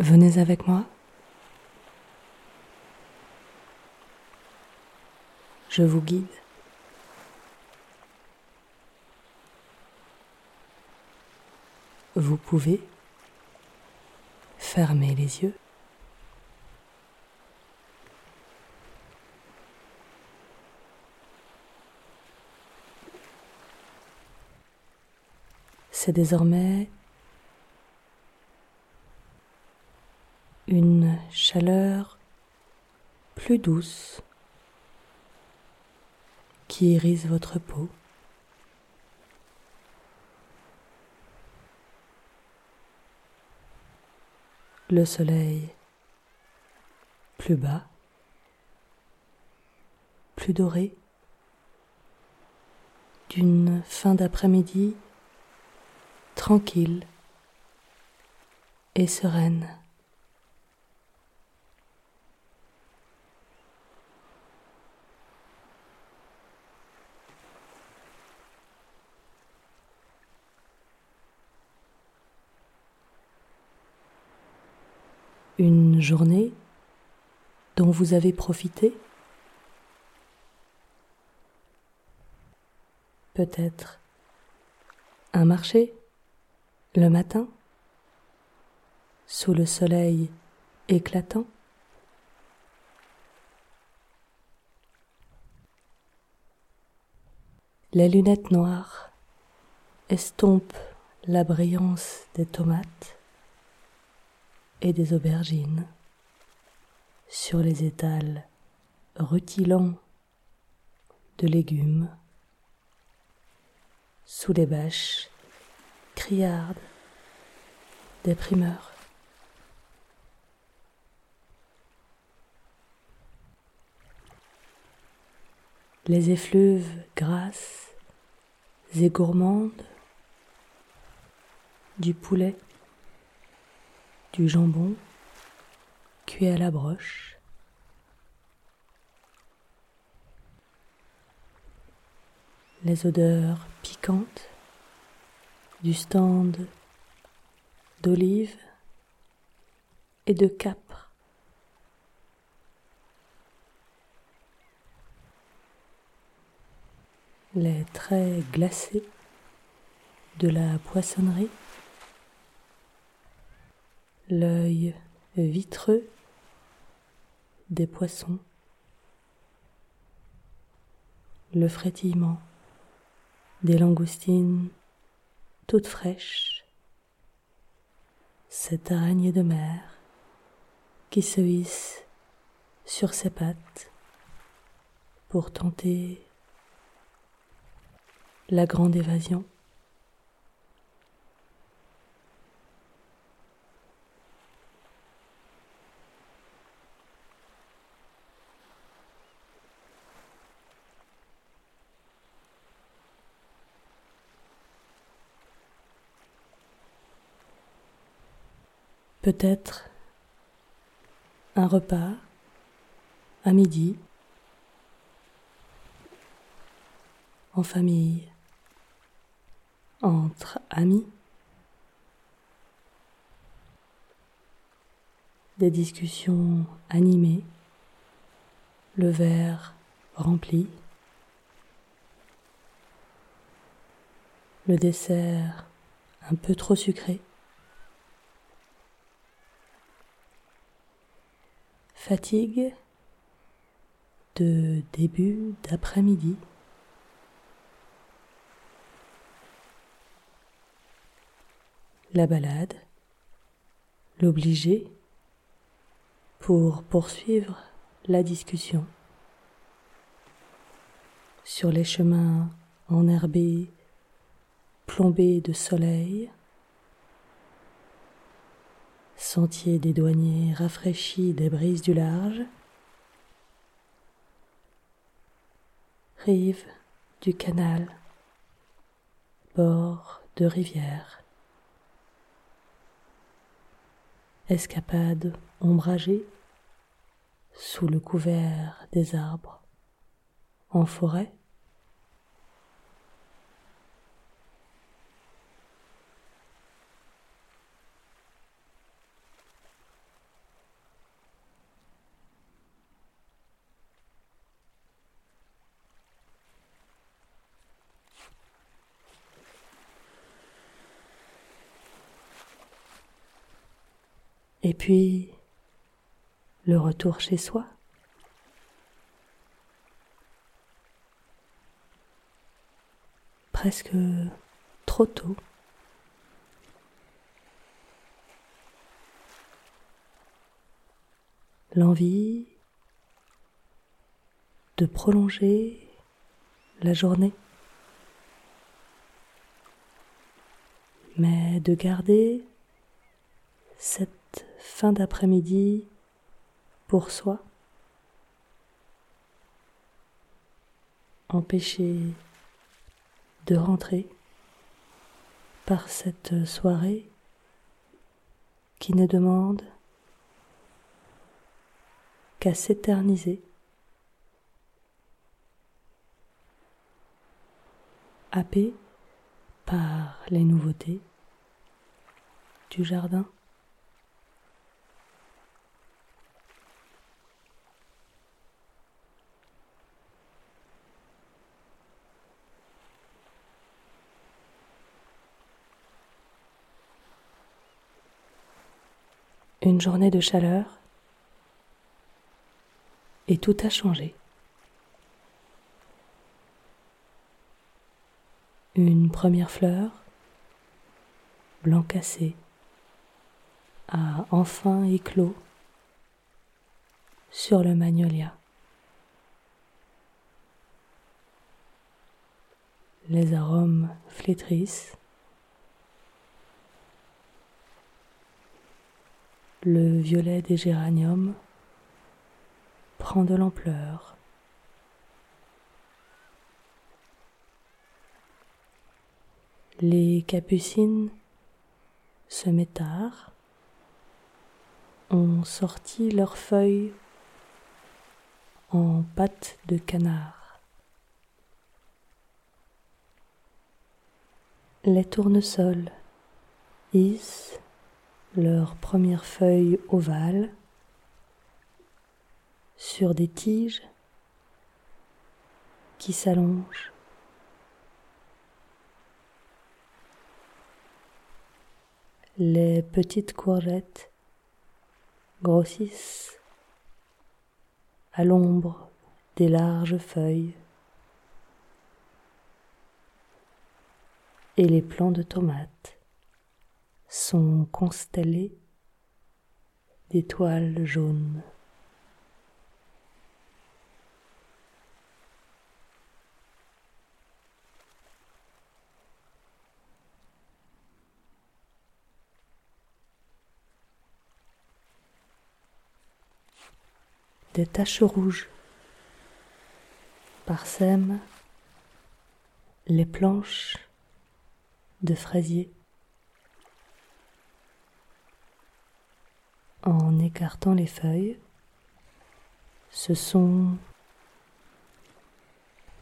Venez avec moi. Je vous guide. Vous pouvez fermer les yeux. C'est désormais une chaleur plus douce qui irise votre peau. Le soleil plus bas, plus doré, d'une fin d'après-midi tranquille et sereine. Une journée dont vous avez profité? Peut-être un marché le matin sous le soleil éclatant? Les lunettes noires estompent la brillance des tomates et des aubergines sur les étals rutilants de légumes sous les bâches criardes des primeurs. Les effluves grasses et gourmandes du poulet du jambon cuit à la broche, les odeurs piquantes du stand d'olives et de capre. Les traits glacés de la poissonnerie l'œil vitreux des poissons, le frétillement des langoustines toutes fraîches, cette araignée de mer qui se hisse sur ses pattes pour tenter la grande évasion. peut-être un repas à midi, en famille, entre amis, des discussions animées, le verre rempli, le dessert un peu trop sucré. Fatigue de début d'après-midi. La balade, l'obliger pour poursuivre la discussion sur les chemins enherbés, plombés de soleil, sentiers des douaniers rafraîchis des brises du large, rive du canal, bord de rivière, escapade ombragée. Sous le couvert des arbres, en forêt, Et puis, le retour chez soi. Presque trop tôt. L'envie de prolonger la journée, mais de garder cette fin d'après-midi pour soi, empêché de rentrer par cette soirée qui ne demande qu'à s'éterniser, happé par les nouveautés du jardin. Une journée de chaleur et tout a changé. Une première fleur, blanc cassé, a enfin éclos sur le magnolia. Les arômes flétrissent le violet des géraniums prend de l'ampleur. Les capucines se métardent, ont sorti leurs feuilles en pâte de canard. Les tournesols hissent leurs premières feuilles ovales sur des tiges qui s'allongent. Les petites courgettes grossissent à l'ombre des larges feuilles et les plants de tomates sont constellés d'étoiles jaunes. Des taches rouges parsèment les planches de fraisier. En écartant les feuilles, ce sont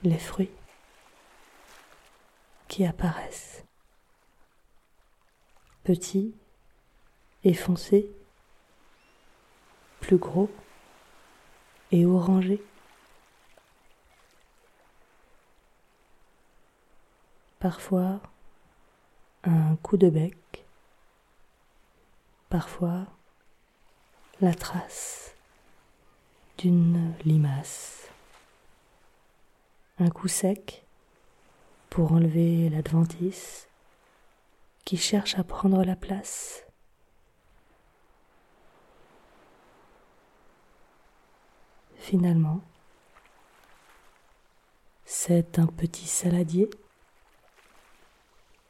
les fruits qui apparaissent, petits et foncés, plus gros et orangés. Parfois un coup de bec, parfois la trace d'une limace, un coup sec pour enlever l'adventice qui cherche à prendre la place. Finalement, c'est un petit saladier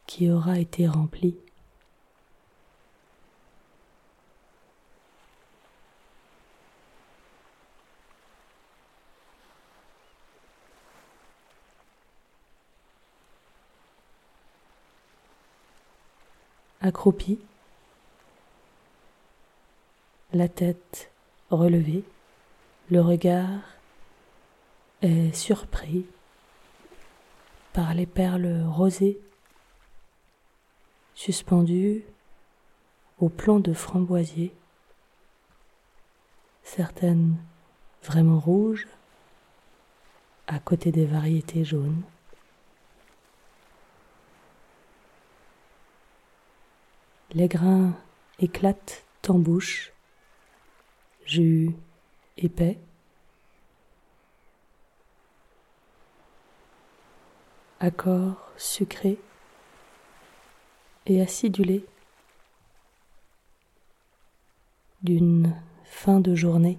qui aura été rempli. Accroupi, la tête relevée, le regard est surpris par les perles rosées suspendues au plan de framboisier, certaines vraiment rouges à côté des variétés jaunes. Les grains éclatent en bouche, jus épais, accords sucrés et acidulés d'une fin de journée.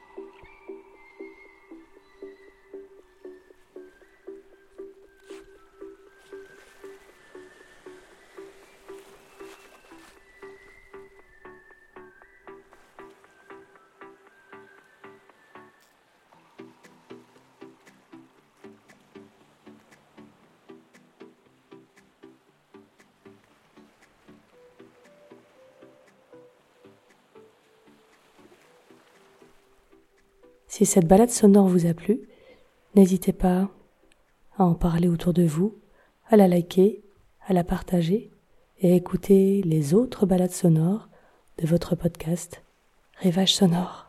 Si cette balade sonore vous a plu, n'hésitez pas à en parler autour de vous, à la liker, à la partager et à écouter les autres balades sonores de votre podcast Rivage sonore.